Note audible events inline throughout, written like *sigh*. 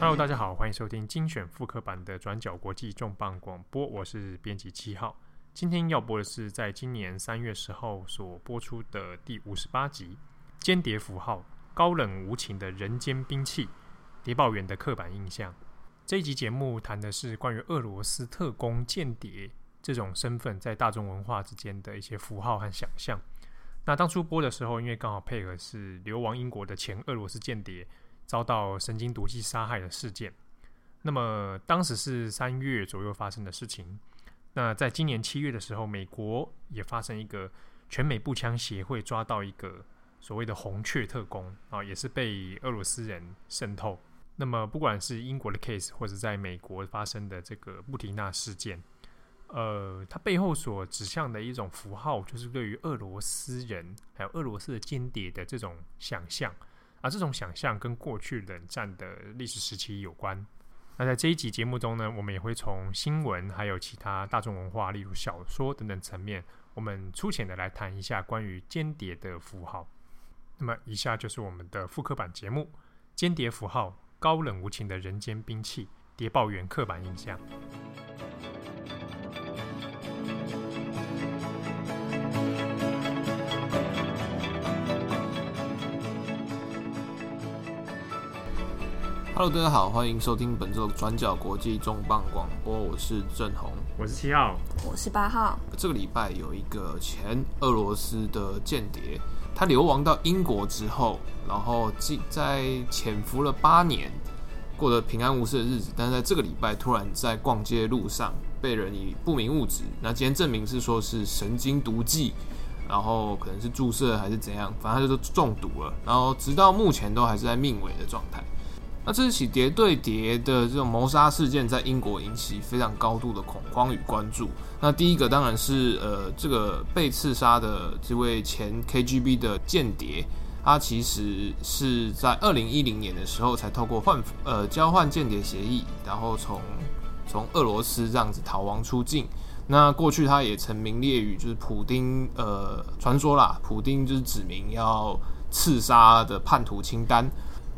Hello，大家好，欢迎收听精选复刻版的转角国际重磅广播，我是编辑七号。今天要播的是在今年三月十号所播出的第五十八集《间谍符号：高冷无情的人间兵器——谍报员的刻板印象》。这一集节目谈的是关于俄罗斯特工间谍这种身份在大众文化之间的一些符号和想象。那当初播的时候，因为刚好配合是流亡英国的前俄罗斯间谍遭到神经毒气杀害的事件，那么当时是三月左右发生的事情。那在今年七月的时候，美国也发生一个全美步枪协会抓到一个所谓的红雀特工啊，也是被俄罗斯人渗透。那么不管是英国的 case，或者在美国发生的这个布提纳事件。呃，它背后所指向的一种符号，就是对于俄罗斯人还有俄罗斯的间谍的这种想象，而这种想象跟过去冷战的历史时期有关。那在这一集节目中呢，我们也会从新闻还有其他大众文化，例如小说等等层面，我们粗浅的来谈一下关于间谍的符号。那么，以下就是我们的复刻版节目：间谍符号，高冷无情的人间兵器，谍报员刻板印象。Hello，大家好，欢迎收听本周的转角国际重磅广播，我是郑红，我是七号，我是八号。这个礼拜有一个前俄罗斯的间谍，他流亡到英国之后，然后在潜伏了八年，过得平安无事的日子，但是在这个礼拜突然在逛街路上被人以不明物质，那今天证明是说是神经毒剂，然后可能是注射还是怎样，反正他就中毒了，然后直到目前都还是在命危的状态。那这起谍对谍的这种谋杀事件，在英国引起非常高度的恐慌与关注。那第一个当然是呃，这个被刺杀的这位前 KGB 的间谍，他其实是在二零一零年的时候才透过换呃交换间谍协议，然后从从俄罗斯这样子逃亡出境。那过去他也曾名列于就是普丁呃传说啦，普丁就是指明要刺杀的叛徒清单。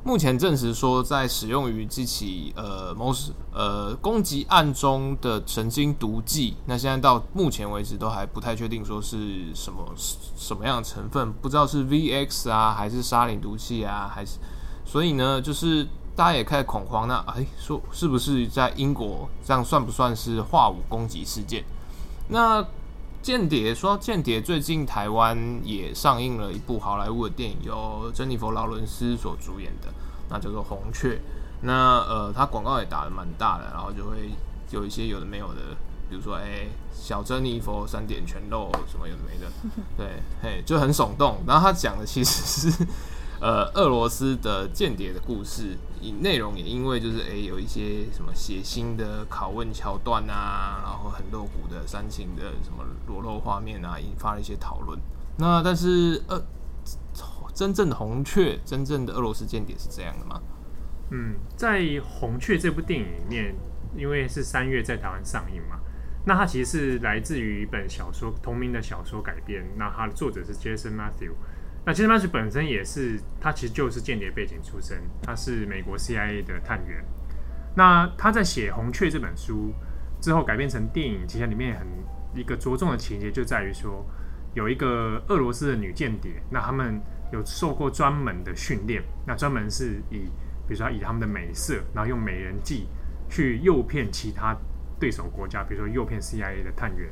目前证实说，在使用于这起呃谋呃攻击案中的神经毒剂，那现在到目前为止都还不太确定说是什么什么样的成分，不知道是 VX 啊，还是沙林毒气啊，还是所以呢，就是大家也开始恐慌。那哎，说是不是在英国这样算不算是化武攻击事件？那。间谍说到间谍，最近台湾也上映了一部好莱坞的电影，由珍妮佛劳伦斯所主演的，那叫做《红雀》。那呃，它广告也打得蛮大的，然后就会有一些有的没有的，比如说哎、小珍妮佛三点全露什么有的没的，对，嘿，就很耸动。然后他讲的其实是。呃，俄罗斯的间谍的故事，以内容也因为就是诶、有一些什么血腥的拷问桥段啊，然后很露骨的煽情的什么裸露画面啊，引发了一些讨论。那但是呃，真正的红雀，真正的俄罗斯间谍是这样的吗？嗯，在《红雀》这部电影里面，因为是三月在台湾上映嘛，那它其实是来自于一本小说同名的小说改编，那它的作者是 Jason Matthew。那其实曼奇本身也是，他其实就是间谍背景出身，他是美国 CIA 的探员。那他在写《红雀》这本书之后改编成电影，其实里面很一个着重的情节就在于说，有一个俄罗斯的女间谍，那他们有受过专门的训练，那专门是以比如说以他们的美色，然后用美人计去诱骗其他对手国家，比如说诱骗 CIA 的探员，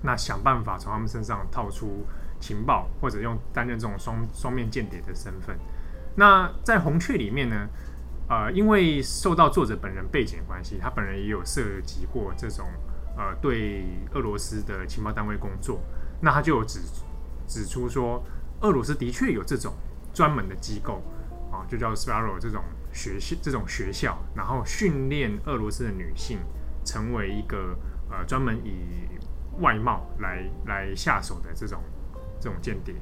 那想办法从他们身上套出。情报或者用担任这种双双面间谍的身份，那在红雀里面呢，呃，因为受到作者本人背景关系，他本人也有涉及过这种呃对俄罗斯的情报单位工作，那他就指指出说，俄罗斯的确有这种专门的机构啊，就叫 Sparrow 这种学校这种学校，然后训练俄罗斯的女性成为一个呃专门以外貌来来下手的这种。这种间谍，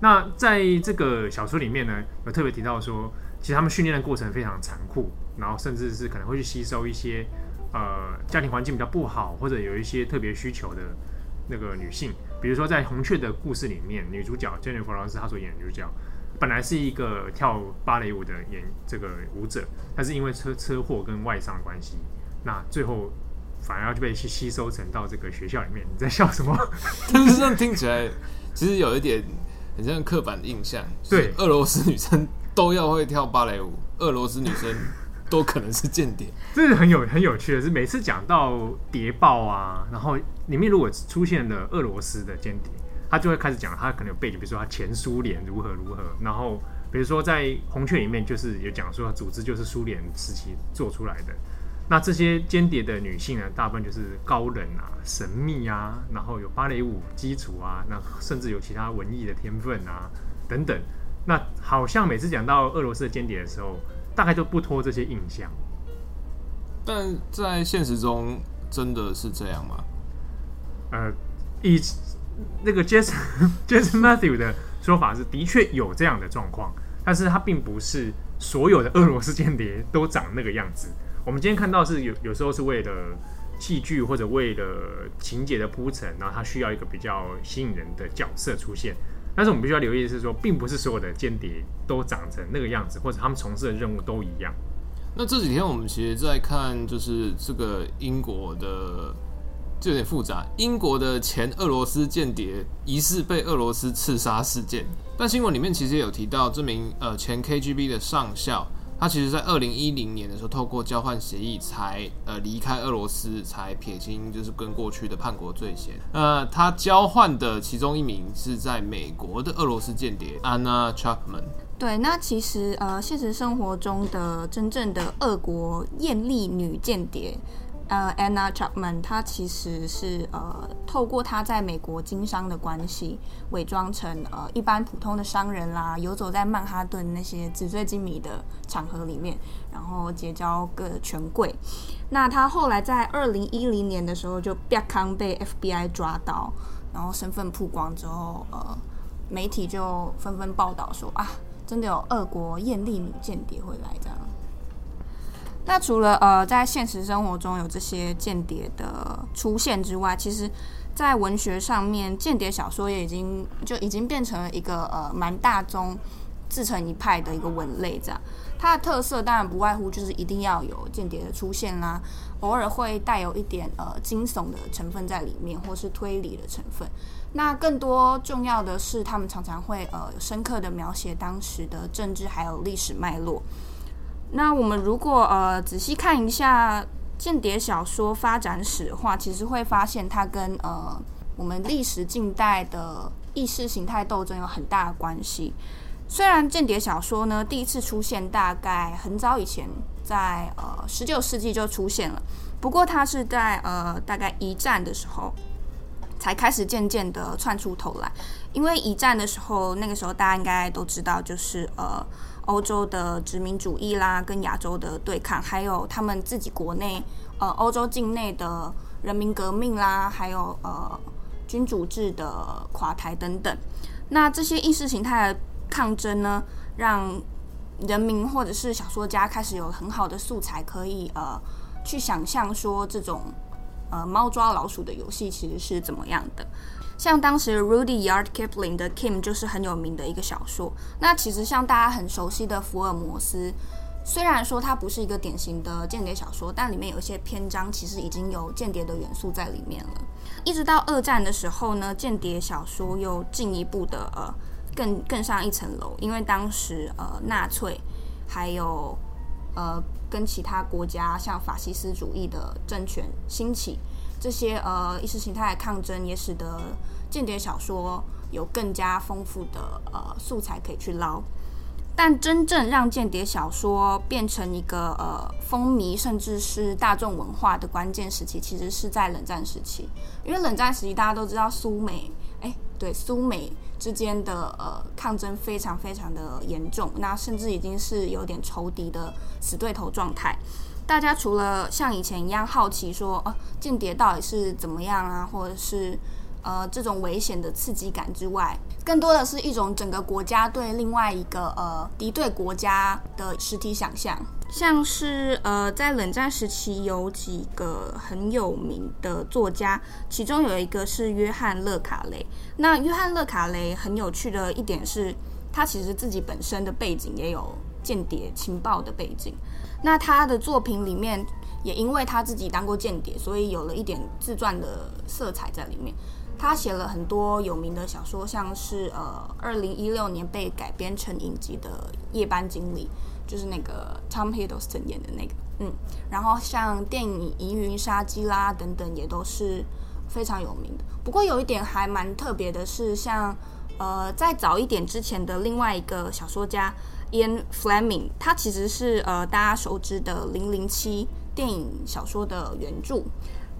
那在这个小说里面呢，有特别提到说，其实他们训练的过程非常残酷，然后甚至是可能会去吸收一些呃家庭环境比较不好或者有一些特别需求的那个女性，比如说在《红雀》的故事里面，女主角 Jennifer Lawrence 她所演的女主角，本来是一个跳芭蕾舞的演这个舞者，但是因为车车祸跟外伤的关系，那最后反而要被吸吸收成到这个学校里面。你在笑什么？*laughs* 但是这样听起来其实有一点很像刻板印象。对，俄罗斯女生都要会跳芭蕾舞，俄罗斯女生都可能是间谍。*laughs* 这是很有很有趣的是，每次讲到谍报啊，然后里面如果出现了俄罗斯的间谍。他就会开始讲，他可能有背景，比如说他前苏联如何如何，然后比如说在红雀里面就是有讲说，组织就是苏联时期做出来的。那这些间谍的女性呢，大部分就是高冷啊、神秘啊，然后有芭蕾舞基础啊，那甚至有其他文艺的天分啊等等。那好像每次讲到俄罗斯的间谍的时候，大概都不脱这些印象。但在现实中真的是这样吗？呃，以。那个 Jason *laughs* Jason Matthew 的说法是，的确有这样的状况，但是他并不是所有的俄罗斯间谍都长那个样子。我们今天看到是有有时候是为了戏剧或者为了情节的铺陈，然后他需要一个比较吸引人的角色出现。但是我们必须要留意的是说，并不是所有的间谍都长成那个样子，或者他们从事的任务都一样。那这几天我们其实在看，就是这个英国的。这有点复杂。英国的前俄罗斯间谍疑似被俄罗斯刺杀事件，但新闻里面其实也有提到，这名呃前 KGB 的上校，他其实在二零一零年的时候，透过交换协议才呃离开俄罗斯，才撇清就是跟过去的叛国罪嫌。呃，他交换的其中一名是在美国的俄罗斯间谍 Anna Chapman。对，那其实呃现实生活中的真正的俄国艳丽女间谍。呃、，Anna Chapman，她其实是呃透过她在美国经商的关系，伪装成呃一般普通的商人啦，游走在曼哈顿那些纸醉金迷的场合里面，然后结交各权贵。那她后来在二零一零年的时候就被康被 FBI 抓到，然后身份曝光之后，呃，媒体就纷纷报道说啊，真的有俄国艳丽女间谍会来这样。那除了呃，在现实生活中有这些间谍的出现之外，其实，在文学上面，间谍小说也已经就已经变成了一个呃蛮大宗、自成一派的一个文类。这样，它的特色当然不外乎就是一定要有间谍的出现啦，偶尔会带有一点呃惊悚的成分在里面，或是推理的成分。那更多重要的是，他们常常会呃深刻的描写当时的政治还有历史脉络。那我们如果呃仔细看一下间谍小说发展史的话，其实会发现它跟呃我们历史近代的意识形态斗争有很大的关系。虽然间谍小说呢第一次出现大概很早以前，在呃十九世纪就出现了，不过它是在呃大概一战的时候才开始渐渐的窜出头来。因为一战的时候，那个时候大家应该都知道，就是呃。欧洲的殖民主义啦，跟亚洲的对抗，还有他们自己国内，呃，欧洲境内的人民革命啦，还有呃君主制的垮台等等。那这些意识形态的抗争呢，让人民或者是小说家开始有很好的素材，可以呃去想象说这种呃猫抓老鼠的游戏其实是怎么样的。像当时 Rudy Yard Kipling 的《Kim》就是很有名的一个小说。那其实像大家很熟悉的福尔摩斯，虽然说它不是一个典型的间谍小说，但里面有一些篇章其实已经有间谍的元素在里面了。一直到二战的时候呢，间谍小说又进一步的呃更更上一层楼，因为当时呃纳粹还有呃跟其他国家像法西斯主义的政权兴起。这些呃意识形态的抗争也使得间谍小说有更加丰富的呃素材可以去捞，但真正让间谍小说变成一个呃风靡甚至是大众文化的关键时期，其实是在冷战时期。因为冷战时期大家都知道苏美，哎，对，苏美之间的呃抗争非常非常的严重，那甚至已经是有点仇敌的死对头状态。大家除了像以前一样好奇说，哦，间谍到底是怎么样啊，或者是呃这种危险的刺激感之外，更多的是一种整个国家对另外一个呃敌对国家的实体想象。像是呃在冷战时期有几个很有名的作家，其中有一个是约翰·勒卡雷。那约翰·勒卡雷很有趣的一点是。他其实自己本身的背景也有间谍情报的背景。那他的作品里面，也因为他自己当过间谍，所以有了一点自传的色彩在里面。他写了很多有名的小说，像是呃，二零一六年被改编成影集的《夜班经理》，就是那个 Tom Hiddleston 演的那个，嗯，然后像电影《疑云杀机》啦等等，也都是非常有名的。不过有一点还蛮特别的是，像呃，在早一点之前的另外一个小说家 Ian Fleming，他其实是呃大家熟知的《零零七》电影小说的原著。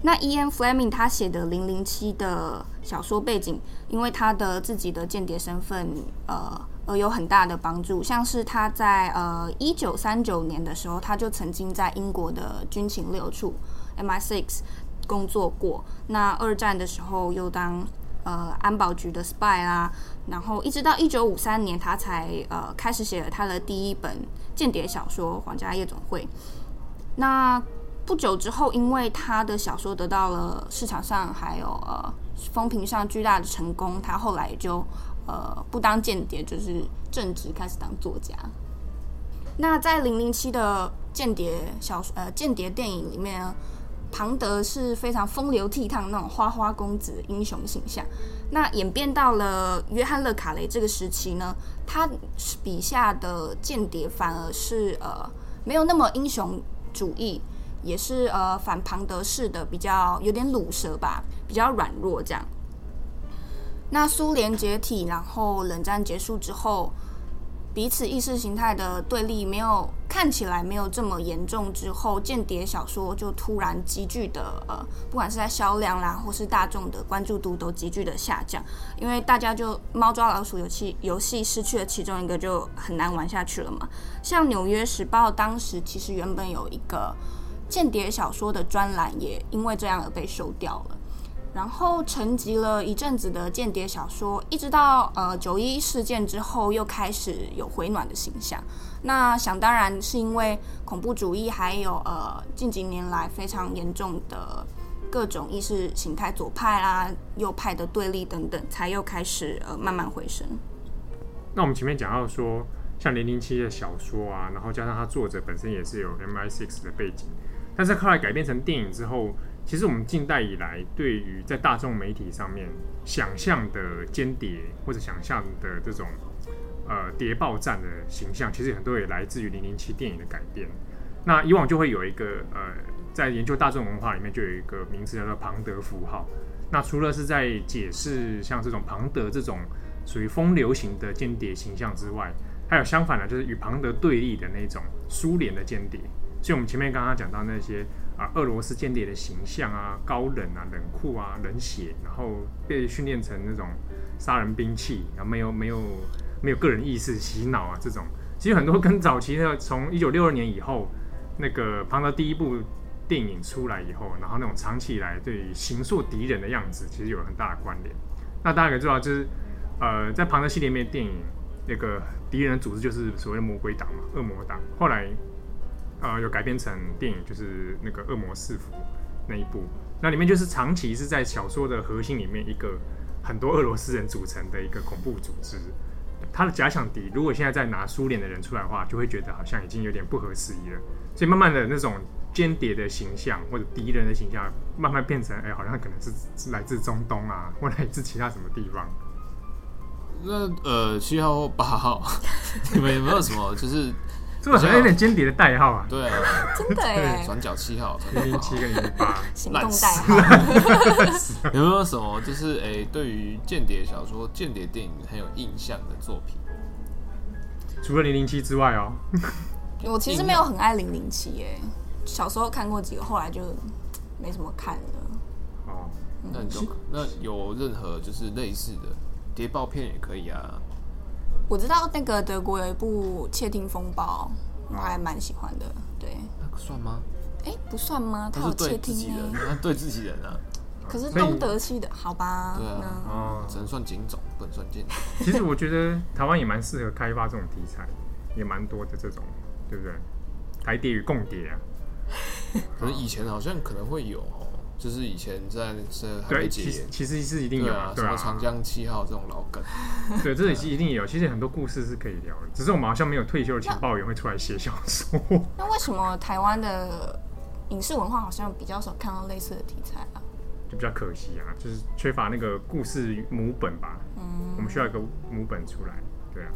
那 Ian Fleming 他写的《零零七》的小说背景，因为他的自己的间谍身份，呃，而有很大的帮助。像是他在呃一九三九年的时候，他就曾经在英国的军情六处 MI6 工作过。那二战的时候又当呃安保局的 spy 啦，然后一直到一九五三年，他才呃开始写了他的第一本间谍小说《皇家夜总会》。那不久之后，因为他的小说得到了市场上还有呃风评上巨大的成功，他后来就呃不当间谍，就是正职开始当作家。那在《零零七》的间谍小说呃间谍电影里面，庞德是非常风流倜傥那种花花公子英雄形象。那演变到了约翰·勒卡雷这个时期呢，他笔下的间谍反而是呃没有那么英雄主义。也是呃反庞德式的，比较有点鲁蛇吧，比较软弱这样。那苏联解体，然后冷战结束之后，彼此意识形态的对立没有看起来没有这么严重之后，间谍小说就突然急剧的呃，不管是在销量啦，或是大众的关注度都急剧的下降，因为大家就猫抓老鼠游戏游戏失去了其中一个，就很难玩下去了嘛。像《纽约时报》当时其实原本有一个。间谍小说的专栏也因为这样而被收掉了，然后沉寂了一阵子的间谍小说，一直到呃九一事件之后又开始有回暖的形象。那想当然是因为恐怖主义，还有呃近几年来非常严重的各种意识形态左派啦、右派的对立等等，才又开始呃慢慢回升。那我们前面讲到说，像零零七的小说啊，然后加上他作者本身也是有 MI6 的背景。但是后来改编成电影之后，其实我们近代以来对于在大众媒体上面想象的间谍或者想象的这种呃谍报战的形象，其实很多也来自于《零零七》电影的改编。那以往就会有一个呃，在研究大众文化里面就有一个名词叫做庞德符号。那除了是在解释像这种庞德这种属于风流型的间谍形象之外，还有相反的，就是与庞德对立的那种苏联的间谍。所以，我们前面刚刚讲到那些啊，俄罗斯间谍的形象啊，高冷啊，冷酷啊，冷血，然后被训练成那种杀人兵器，然后没有没有没有个人意识、洗脑啊，这种其实很多跟早期的从一九六二年以后那个庞德第一部电影出来以后，然后那种长期以来对于形塑敌人的样子，其实有很大的关联。那大家可以知道，就是呃，在庞德系列里面电影那个敌人组织就是所谓的魔鬼党嘛，恶魔党，后来。呃，有改编成电影，就是那个《恶魔四伏》那一部，那里面就是长期是在小说的核心里面一个很多俄罗斯人组成的一个恐怖组织。他的假想敌，如果现在再拿苏联的人出来的话，就会觉得好像已经有点不合时宜了。所以慢慢的那种间谍的形象或者敌人的形象，慢慢变成哎、好像可能是来自中东啊，*laughs* 或来自其他什么地方。那呃，七号或八号，*laughs* 你们有没有什么就是？这好像有点间谍的代号啊！对啊，真的耶！*laughs* 转角七号，零零七跟零零八，*laughs* 行动代号。*laughs* 有没有什么就是诶、欸，对于间谍小说、间谍电影很有印象的作品？除了零零七之外哦，我其实没有很爱零零七耶。小时候看过几个，后来就没什么看了。哦，那你就那有任何就是类似的谍报片也可以啊。我知道那个德国有一部《窃听风暴》，我还蛮喜欢的。对，那个算吗？哎、欸，不算吗？他有窃听人，他对自己人啊。可是东德系的，好吧？对啊，哦，只能算警种，不能算间谍。其实我觉得台湾也蛮适合开发这种题材，也蛮多的这种，对不对？台谍与共谍啊。可是以前好像可能会有哦。就是以前在这对，其实其实是一定有啊，什么长江七号这种老梗，*laughs* 对，这里是一定有。其实很多故事是可以聊的，只是我们好像没有退休的情报员会出来写小说。*laughs* 那为什么台湾的影视文化好像比较少看到类似的题材啊？就比较可惜啊，就是缺乏那个故事母本吧。嗯，我们需要一个母本出来。对啊，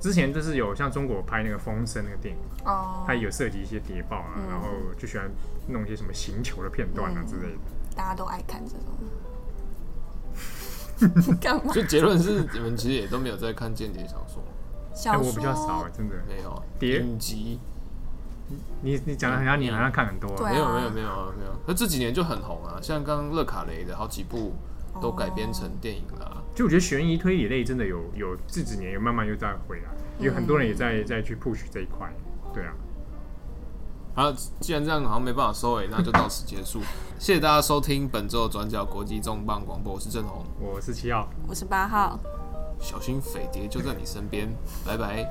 之前就是有像中国拍那个《风声》那个电影，哦，它有涉及一些谍报啊，嗯、然后就喜欢弄一些什么行球的片段啊之类的。嗯、大家都爱看这种。*laughs* 干嘛？就结论是，你们其实也都没有在看间谍小说。小说、欸、我比较少、欸，真的。没有。谍？集。你你讲的好像你好像看很多，啊，没有没有没有没有，那这几年就很红啊，像刚刚勒卡雷的好几部都改编成电影了，啊。就我觉得悬疑推理类真的有有这几年有慢慢又再回来，有很多人也在在去 push 这一块，对啊。好，既然这样好像没办法收尾，那就到此结束。谢谢大家收听本周的转角国际重磅广播，我是郑红，我是七号，我是八号，小心匪谍就在你身边，拜拜。